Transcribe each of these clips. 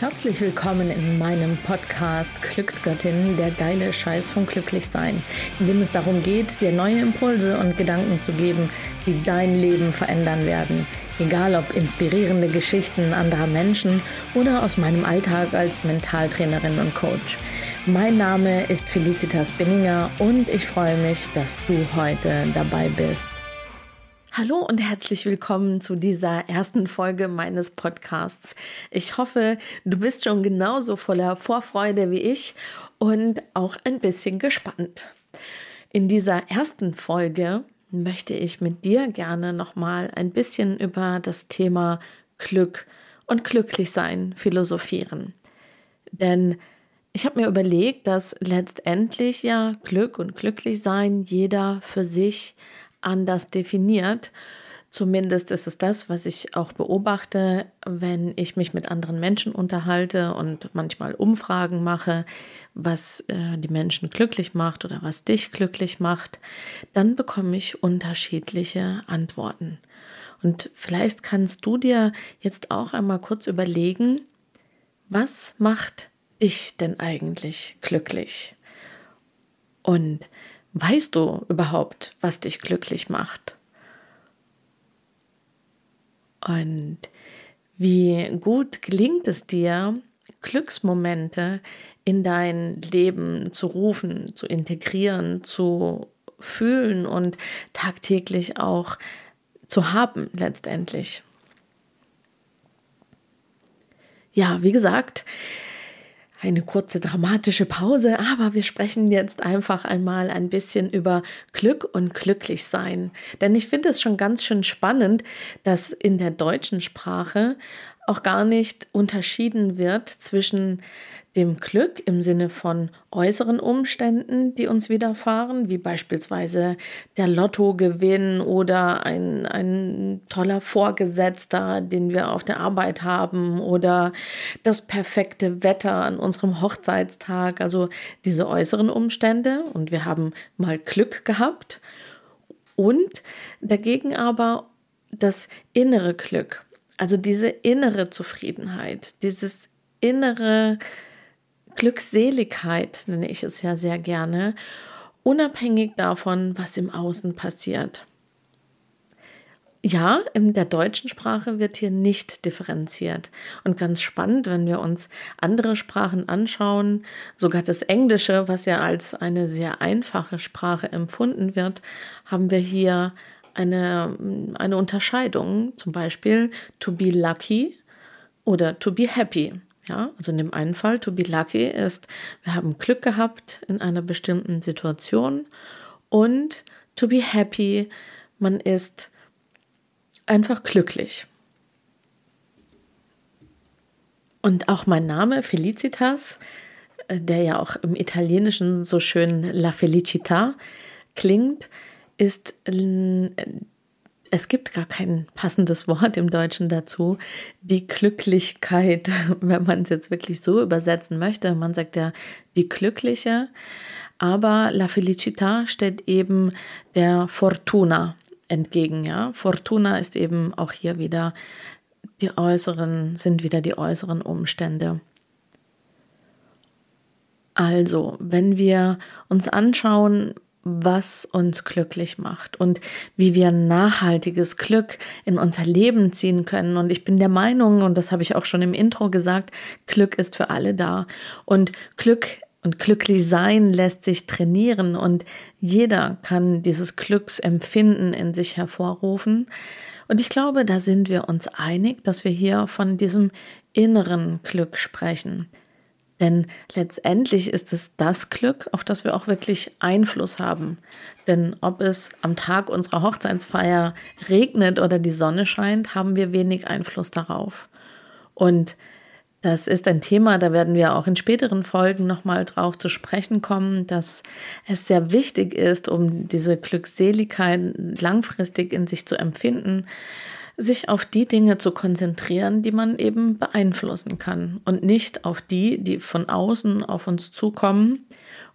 Herzlich willkommen in meinem Podcast Glücksgöttin, der geile Scheiß vom Glücklichsein, in dem es darum geht, dir neue Impulse und Gedanken zu geben, die dein Leben verändern werden. Egal ob inspirierende Geschichten anderer Menschen oder aus meinem Alltag als Mentaltrainerin und Coach. Mein Name ist Felicitas Binninger und ich freue mich, dass du heute dabei bist. Hallo und herzlich willkommen zu dieser ersten Folge meines Podcasts. Ich hoffe, du bist schon genauso voller Vorfreude wie ich und auch ein bisschen gespannt. In dieser ersten Folge möchte ich mit dir gerne nochmal ein bisschen über das Thema Glück und Glücklichsein philosophieren. Denn ich habe mir überlegt, dass letztendlich ja Glück und Glücklichsein jeder für sich anders definiert. Zumindest ist es das, was ich auch beobachte, wenn ich mich mit anderen Menschen unterhalte und manchmal Umfragen mache, was äh, die Menschen glücklich macht oder was dich glücklich macht, dann bekomme ich unterschiedliche Antworten. Und vielleicht kannst du dir jetzt auch einmal kurz überlegen, was macht dich denn eigentlich glücklich? Und Weißt du überhaupt, was dich glücklich macht? Und wie gut gelingt es dir, Glücksmomente in dein Leben zu rufen, zu integrieren, zu fühlen und tagtäglich auch zu haben letztendlich. Ja, wie gesagt, eine kurze dramatische Pause, aber wir sprechen jetzt einfach einmal ein bisschen über Glück und Glücklichsein. Denn ich finde es schon ganz schön spannend, dass in der deutschen Sprache auch gar nicht unterschieden wird zwischen dem Glück im Sinne von äußeren Umständen, die uns widerfahren, wie beispielsweise der Lottogewinn oder ein, ein toller Vorgesetzter, den wir auf der Arbeit haben oder das perfekte Wetter an unserem Hochzeitstag, also diese äußeren Umstände. Und wir haben mal Glück gehabt. Und dagegen aber das innere Glück, also diese innere Zufriedenheit, dieses innere Glückseligkeit, nenne ich es ja sehr gerne, unabhängig davon, was im Außen passiert. Ja, in der deutschen Sprache wird hier nicht differenziert. Und ganz spannend, wenn wir uns andere Sprachen anschauen, sogar das Englische, was ja als eine sehr einfache Sprache empfunden wird, haben wir hier eine, eine Unterscheidung, zum Beispiel to be lucky oder to be happy. Ja, also in dem einen Fall, to be lucky ist, wir haben Glück gehabt in einer bestimmten Situation und to be happy, man ist einfach glücklich. Und auch mein Name Felicitas, äh, der ja auch im Italienischen so schön La Felicità klingt, ist es gibt gar kein passendes Wort im Deutschen dazu. Die Glücklichkeit, wenn man es jetzt wirklich so übersetzen möchte, man sagt ja die Glückliche, aber La Felicità steht eben der Fortuna entgegen. Ja, Fortuna ist eben auch hier wieder die äußeren, sind wieder die äußeren Umstände. Also, wenn wir uns anschauen, was uns glücklich macht und wie wir nachhaltiges Glück in unser Leben ziehen können. Und ich bin der Meinung, und das habe ich auch schon im Intro gesagt, Glück ist für alle da. Und Glück und glücklich sein lässt sich trainieren und jeder kann dieses Glücksempfinden in sich hervorrufen. Und ich glaube, da sind wir uns einig, dass wir hier von diesem inneren Glück sprechen. Denn letztendlich ist es das Glück, auf das wir auch wirklich Einfluss haben. Denn ob es am Tag unserer Hochzeitsfeier regnet oder die Sonne scheint, haben wir wenig Einfluss darauf. Und das ist ein Thema, da werden wir auch in späteren Folgen nochmal drauf zu sprechen kommen, dass es sehr wichtig ist, um diese Glückseligkeit langfristig in sich zu empfinden, sich auf die Dinge zu konzentrieren, die man eben beeinflussen kann und nicht auf die, die von außen auf uns zukommen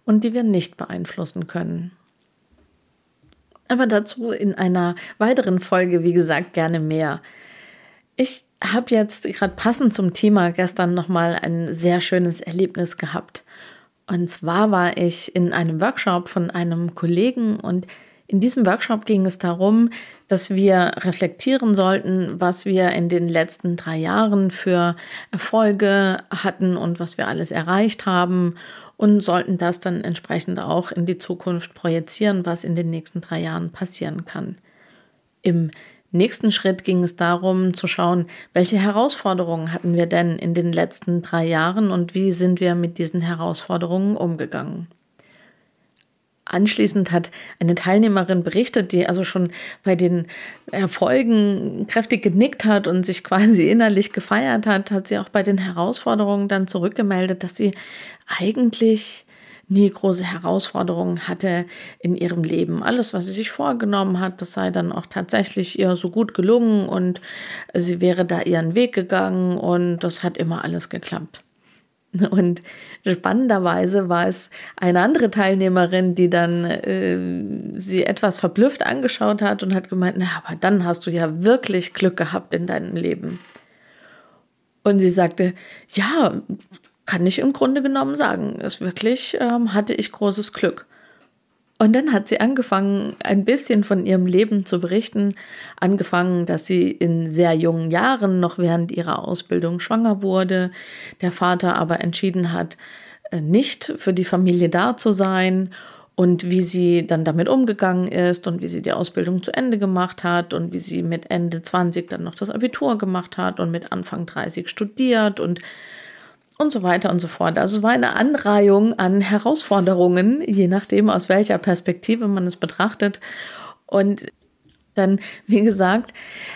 und die wir nicht beeinflussen können. Aber dazu in einer weiteren Folge, wie gesagt, gerne mehr. Ich habe jetzt gerade passend zum Thema gestern nochmal ein sehr schönes Erlebnis gehabt. Und zwar war ich in einem Workshop von einem Kollegen und in diesem Workshop ging es darum, dass wir reflektieren sollten, was wir in den letzten drei Jahren für Erfolge hatten und was wir alles erreicht haben und sollten das dann entsprechend auch in die Zukunft projizieren, was in den nächsten drei Jahren passieren kann. Im nächsten Schritt ging es darum zu schauen, welche Herausforderungen hatten wir denn in den letzten drei Jahren und wie sind wir mit diesen Herausforderungen umgegangen. Anschließend hat eine Teilnehmerin berichtet, die also schon bei den Erfolgen kräftig genickt hat und sich quasi innerlich gefeiert hat, hat sie auch bei den Herausforderungen dann zurückgemeldet, dass sie eigentlich nie große Herausforderungen hatte in ihrem Leben. Alles, was sie sich vorgenommen hat, das sei dann auch tatsächlich ihr so gut gelungen und sie wäre da ihren Weg gegangen und das hat immer alles geklappt. Und spannenderweise war es eine andere Teilnehmerin, die dann äh, sie etwas verblüfft angeschaut hat und hat gemeint, na, aber dann hast du ja wirklich Glück gehabt in deinem Leben. Und sie sagte, ja, kann ich im Grunde genommen sagen, ist wirklich ähm, hatte ich großes Glück. Und dann hat sie angefangen, ein bisschen von ihrem Leben zu berichten. Angefangen, dass sie in sehr jungen Jahren, noch während ihrer Ausbildung, schwanger wurde. Der Vater aber entschieden hat, äh, nicht für die Familie da zu sein. Und wie sie dann damit umgegangen ist und wie sie die Ausbildung zu Ende gemacht hat und wie sie mit Ende 20 dann noch das Abitur gemacht hat und mit Anfang 30 studiert und und so weiter und so fort. Also es war eine Anreihung an Herausforderungen, je nachdem, aus welcher Perspektive man es betrachtet. Und dann, wie gesagt,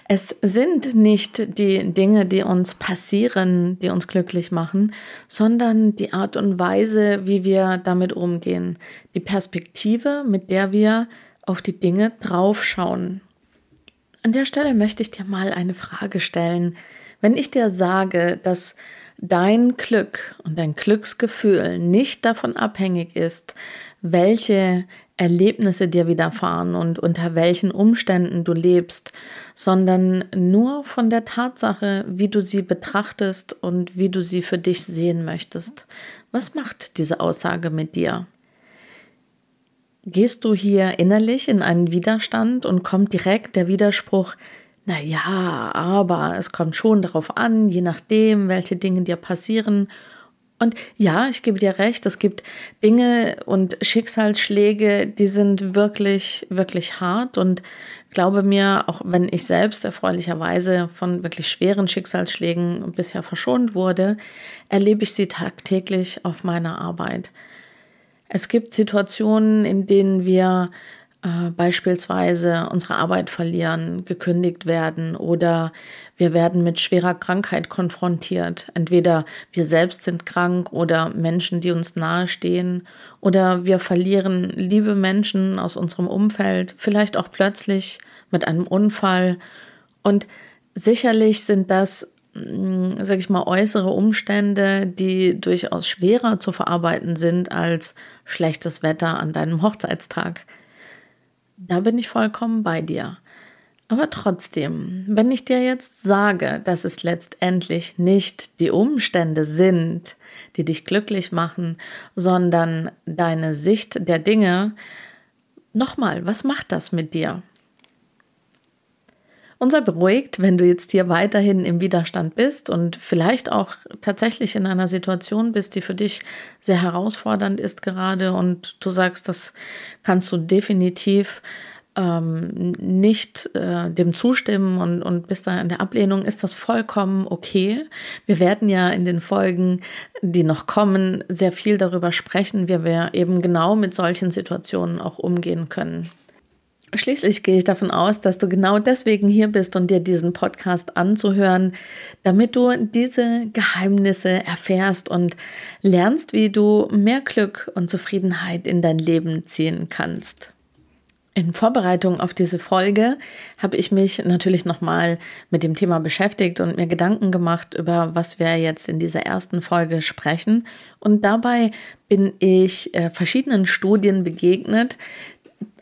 es sind nicht die Dinge, die uns passieren, die uns glücklich machen, sondern die Art und Weise, wie wir damit umgehen. Die Perspektive, mit der wir auf die Dinge draufschauen. An der Stelle möchte ich dir mal eine Frage stellen. Wenn ich dir sage, dass dein Glück und dein Glücksgefühl nicht davon abhängig ist, welche Erlebnisse dir widerfahren und unter welchen Umständen du lebst, sondern nur von der Tatsache, wie du sie betrachtest und wie du sie für dich sehen möchtest. Was macht diese Aussage mit dir? Gehst du hier innerlich in einen Widerstand und kommt direkt der Widerspruch, naja, aber es kommt schon darauf an, je nachdem, welche Dinge dir passieren. Und ja, ich gebe dir recht, es gibt Dinge und Schicksalsschläge, die sind wirklich, wirklich hart. Und glaube mir, auch wenn ich selbst erfreulicherweise von wirklich schweren Schicksalsschlägen bisher verschont wurde, erlebe ich sie tagtäglich auf meiner Arbeit. Es gibt Situationen, in denen wir äh, beispielsweise unsere Arbeit verlieren, gekündigt werden oder wir werden mit schwerer Krankheit konfrontiert. Entweder wir selbst sind krank oder Menschen, die uns nahestehen oder wir verlieren liebe Menschen aus unserem Umfeld, vielleicht auch plötzlich mit einem Unfall. Und sicherlich sind das mm, sag ich mal, äußere Umstände, die durchaus schwerer zu verarbeiten sind als schlechtes Wetter an deinem Hochzeitstag. Da bin ich vollkommen bei dir. Aber trotzdem, wenn ich dir jetzt sage, dass es letztendlich nicht die Umstände sind, die dich glücklich machen, sondern deine Sicht der Dinge, nochmal, was macht das mit dir? Und sei beruhigt, wenn du jetzt hier weiterhin im Widerstand bist und vielleicht auch tatsächlich in einer Situation bist, die für dich sehr herausfordernd ist gerade und du sagst, das kannst du definitiv ähm, nicht äh, dem zustimmen und, und bist da in der Ablehnung, ist das vollkommen okay. Wir werden ja in den Folgen, die noch kommen, sehr viel darüber sprechen, wie wir eben genau mit solchen Situationen auch umgehen können. Schließlich gehe ich davon aus, dass du genau deswegen hier bist und dir diesen Podcast anzuhören, damit du diese Geheimnisse erfährst und lernst, wie du mehr Glück und Zufriedenheit in dein Leben ziehen kannst. In Vorbereitung auf diese Folge habe ich mich natürlich nochmal mit dem Thema beschäftigt und mir Gedanken gemacht, über was wir jetzt in dieser ersten Folge sprechen. Und dabei bin ich äh, verschiedenen Studien begegnet,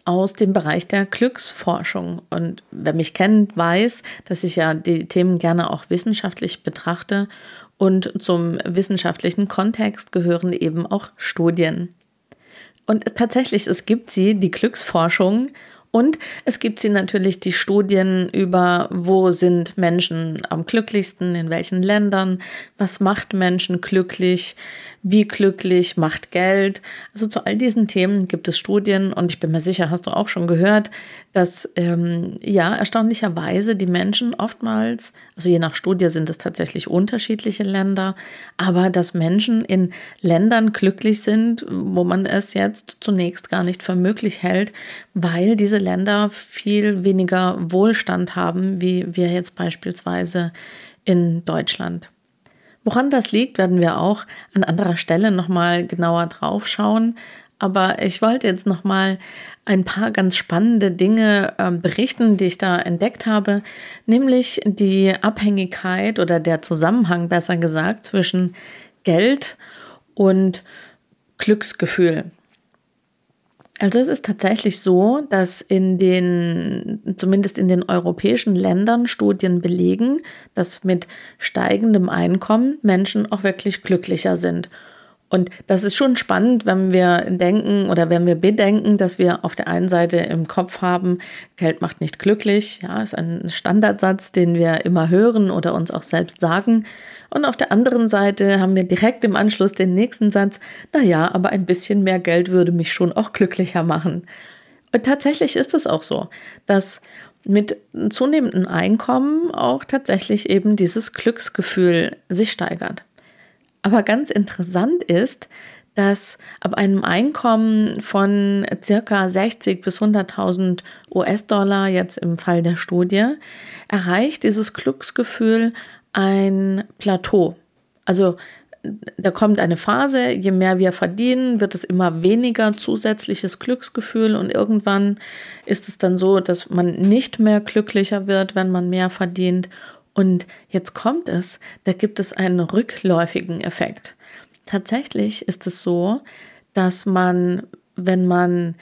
aus dem Bereich der Glücksforschung. Und wer mich kennt, weiß, dass ich ja die Themen gerne auch wissenschaftlich betrachte. Und zum wissenschaftlichen Kontext gehören eben auch Studien. Und tatsächlich, es gibt sie, die Glücksforschung. Und es gibt sie natürlich die Studien über, wo sind Menschen am glücklichsten, in welchen Ländern, was macht Menschen glücklich, wie glücklich macht Geld. Also zu all diesen Themen gibt es Studien und ich bin mir sicher, hast du auch schon gehört, dass ähm, ja erstaunlicherweise die Menschen oftmals, also je nach Studie sind es tatsächlich unterschiedliche Länder, aber dass Menschen in Ländern glücklich sind, wo man es jetzt zunächst gar nicht für möglich hält, weil diese Länder viel weniger Wohlstand haben, wie wir jetzt beispielsweise in Deutschland. Woran das liegt, werden wir auch an anderer Stelle nochmal genauer drauf schauen. Aber ich wollte jetzt nochmal ein paar ganz spannende Dinge äh, berichten, die ich da entdeckt habe, nämlich die Abhängigkeit oder der Zusammenhang, besser gesagt, zwischen Geld und Glücksgefühl. Also es ist tatsächlich so, dass in den, zumindest in den europäischen Ländern Studien belegen, dass mit steigendem Einkommen Menschen auch wirklich glücklicher sind. Und das ist schon spannend, wenn wir denken oder wenn wir bedenken, dass wir auf der einen Seite im Kopf haben, Geld macht nicht glücklich. Ja, ist ein Standardsatz, den wir immer hören oder uns auch selbst sagen. Und auf der anderen Seite haben wir direkt im Anschluss den nächsten Satz, na ja, aber ein bisschen mehr Geld würde mich schon auch glücklicher machen. Und tatsächlich ist es auch so, dass mit zunehmendem Einkommen auch tatsächlich eben dieses Glücksgefühl sich steigert. Aber ganz interessant ist, dass ab einem Einkommen von circa 60 bis 100.000 US-Dollar jetzt im Fall der Studie erreicht dieses Glücksgefühl ein Plateau. Also da kommt eine Phase, je mehr wir verdienen, wird es immer weniger zusätzliches Glücksgefühl und irgendwann ist es dann so, dass man nicht mehr glücklicher wird, wenn man mehr verdient und jetzt kommt es, da gibt es einen rückläufigen Effekt. Tatsächlich ist es so, dass man, wenn man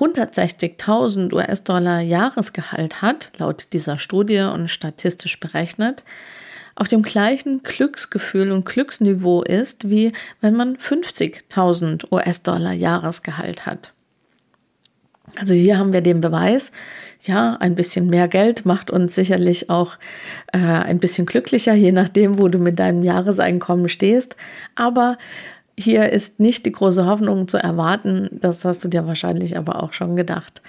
160.000 US-Dollar Jahresgehalt hat, laut dieser Studie und statistisch berechnet, auf dem gleichen Glücksgefühl und Glücksniveau ist, wie wenn man 50.000 US-Dollar Jahresgehalt hat. Also hier haben wir den Beweis, ja, ein bisschen mehr Geld macht uns sicherlich auch äh, ein bisschen glücklicher, je nachdem, wo du mit deinem Jahreseinkommen stehst. Aber hier ist nicht die große Hoffnung zu erwarten, das hast du dir wahrscheinlich aber auch schon gedacht.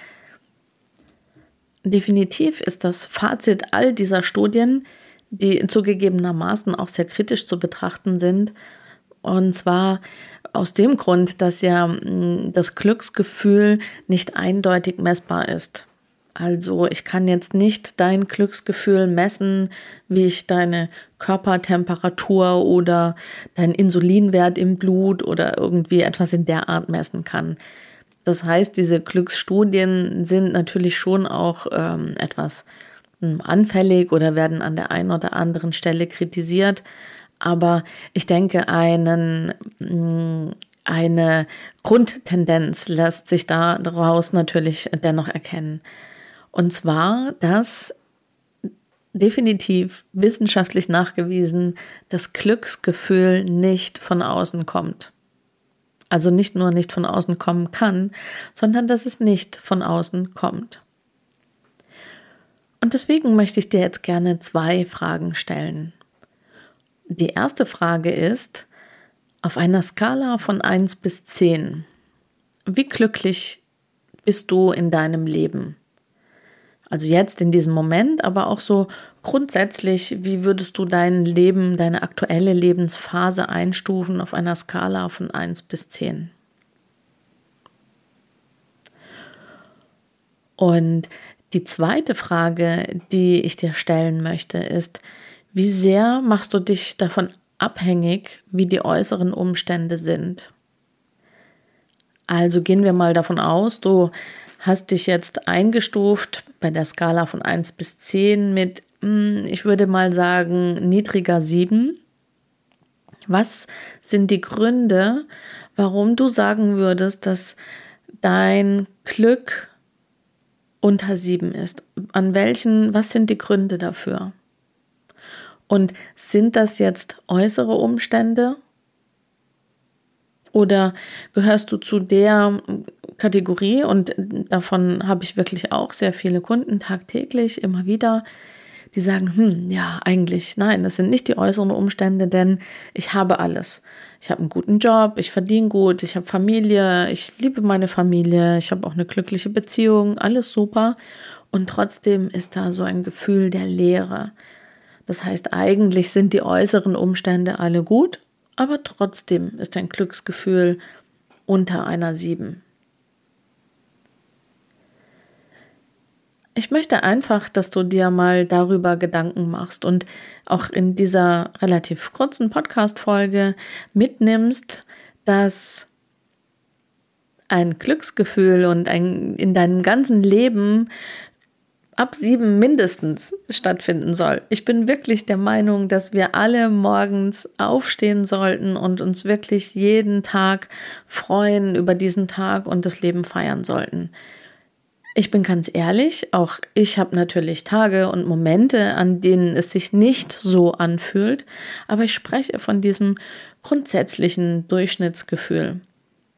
Definitiv ist das Fazit all dieser Studien, die zugegebenermaßen auch sehr kritisch zu betrachten sind, und zwar aus dem Grund, dass ja hm, das Glücksgefühl nicht eindeutig messbar ist. Also ich kann jetzt nicht dein Glücksgefühl messen, wie ich deine Körpertemperatur oder deinen Insulinwert im Blut oder irgendwie etwas in der Art messen kann. Das heißt, diese Glücksstudien sind natürlich schon auch ähm, etwas ähm, anfällig oder werden an der einen oder anderen Stelle kritisiert. Aber ich denke, einen, mm, eine Grundtendenz lässt sich daraus natürlich dennoch erkennen. Und zwar, dass definitiv wissenschaftlich nachgewiesen das Glücksgefühl nicht von außen kommt. Also nicht nur nicht von außen kommen kann, sondern dass es nicht von außen kommt. Und deswegen möchte ich dir jetzt gerne zwei Fragen stellen. Die erste Frage ist, auf einer Skala von 1 bis 10, wie glücklich bist du in deinem Leben? Also jetzt in diesem Moment, aber auch so grundsätzlich, wie würdest du dein Leben, deine aktuelle Lebensphase einstufen auf einer Skala von 1 bis 10? Und die zweite Frage, die ich dir stellen möchte, ist, wie sehr machst du dich davon abhängig, wie die äußeren Umstände sind? Also gehen wir mal davon aus, du hast dich jetzt eingestuft bei der Skala von 1 bis 10 mit, hm, ich würde mal sagen, niedriger 7. Was sind die Gründe, warum du sagen würdest, dass dein Glück unter sieben ist. An welchen, was sind die Gründe dafür? Und sind das jetzt äußere Umstände? Oder gehörst du zu der Kategorie, und davon habe ich wirklich auch sehr viele Kunden tagtäglich, immer wieder, die sagen, hm, ja, eigentlich, nein, das sind nicht die äußeren Umstände, denn ich habe alles. Ich habe einen guten Job, ich verdiene gut, ich habe Familie, ich liebe meine Familie, ich habe auch eine glückliche Beziehung, alles super. Und trotzdem ist da so ein Gefühl der Leere. Das heißt, eigentlich sind die äußeren Umstände alle gut, aber trotzdem ist ein Glücksgefühl unter einer sieben. Ich möchte einfach, dass du dir mal darüber Gedanken machst und auch in dieser relativ kurzen Podcast-Folge mitnimmst, dass ein Glücksgefühl und ein in deinem ganzen Leben ab sieben mindestens stattfinden soll. Ich bin wirklich der Meinung, dass wir alle morgens aufstehen sollten und uns wirklich jeden Tag freuen über diesen Tag und das Leben feiern sollten. Ich bin ganz ehrlich, auch ich habe natürlich Tage und Momente, an denen es sich nicht so anfühlt, aber ich spreche von diesem grundsätzlichen Durchschnittsgefühl.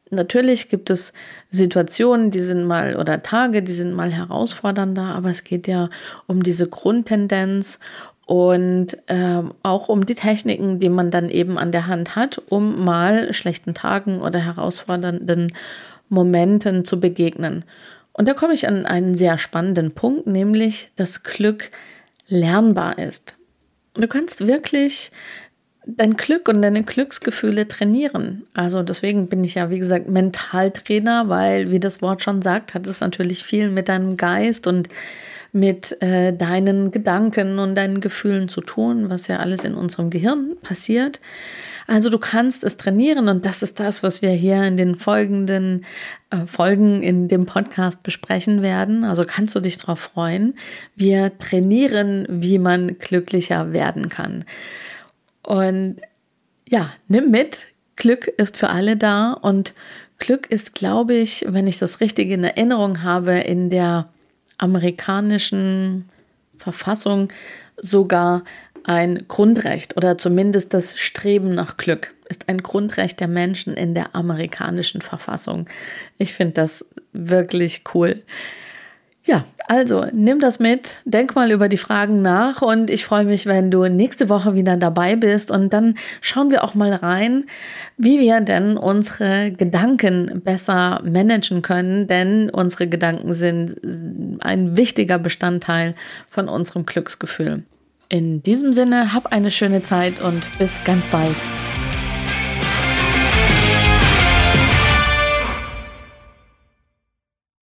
Natürlich gibt es Situationen, die sind mal oder Tage, die sind mal herausfordernder, aber es geht ja um diese Grundtendenz und äh, auch um die Techniken, die man dann eben an der Hand hat, um mal schlechten Tagen oder herausfordernden Momenten zu begegnen. Und da komme ich an einen sehr spannenden Punkt, nämlich dass Glück lernbar ist. Du kannst wirklich dein Glück und deine Glücksgefühle trainieren. Also deswegen bin ich ja, wie gesagt, Mentaltrainer, weil, wie das Wort schon sagt, hat es natürlich viel mit deinem Geist und mit äh, deinen Gedanken und deinen Gefühlen zu tun, was ja alles in unserem Gehirn passiert. Also du kannst es trainieren und das ist das, was wir hier in den folgenden äh, Folgen in dem Podcast besprechen werden. Also kannst du dich darauf freuen. Wir trainieren, wie man glücklicher werden kann. Und ja, nimm mit. Glück ist für alle da und Glück ist, glaube ich, wenn ich das richtig in Erinnerung habe, in der amerikanischen Verfassung sogar ein Grundrecht oder zumindest das Streben nach Glück ist ein Grundrecht der Menschen in der amerikanischen Verfassung. Ich finde das wirklich cool. Ja, also nimm das mit, denk mal über die Fragen nach und ich freue mich, wenn du nächste Woche wieder dabei bist und dann schauen wir auch mal rein, wie wir denn unsere Gedanken besser managen können, denn unsere Gedanken sind ein wichtiger Bestandteil von unserem Glücksgefühl. In diesem Sinne, hab eine schöne Zeit und bis ganz bald.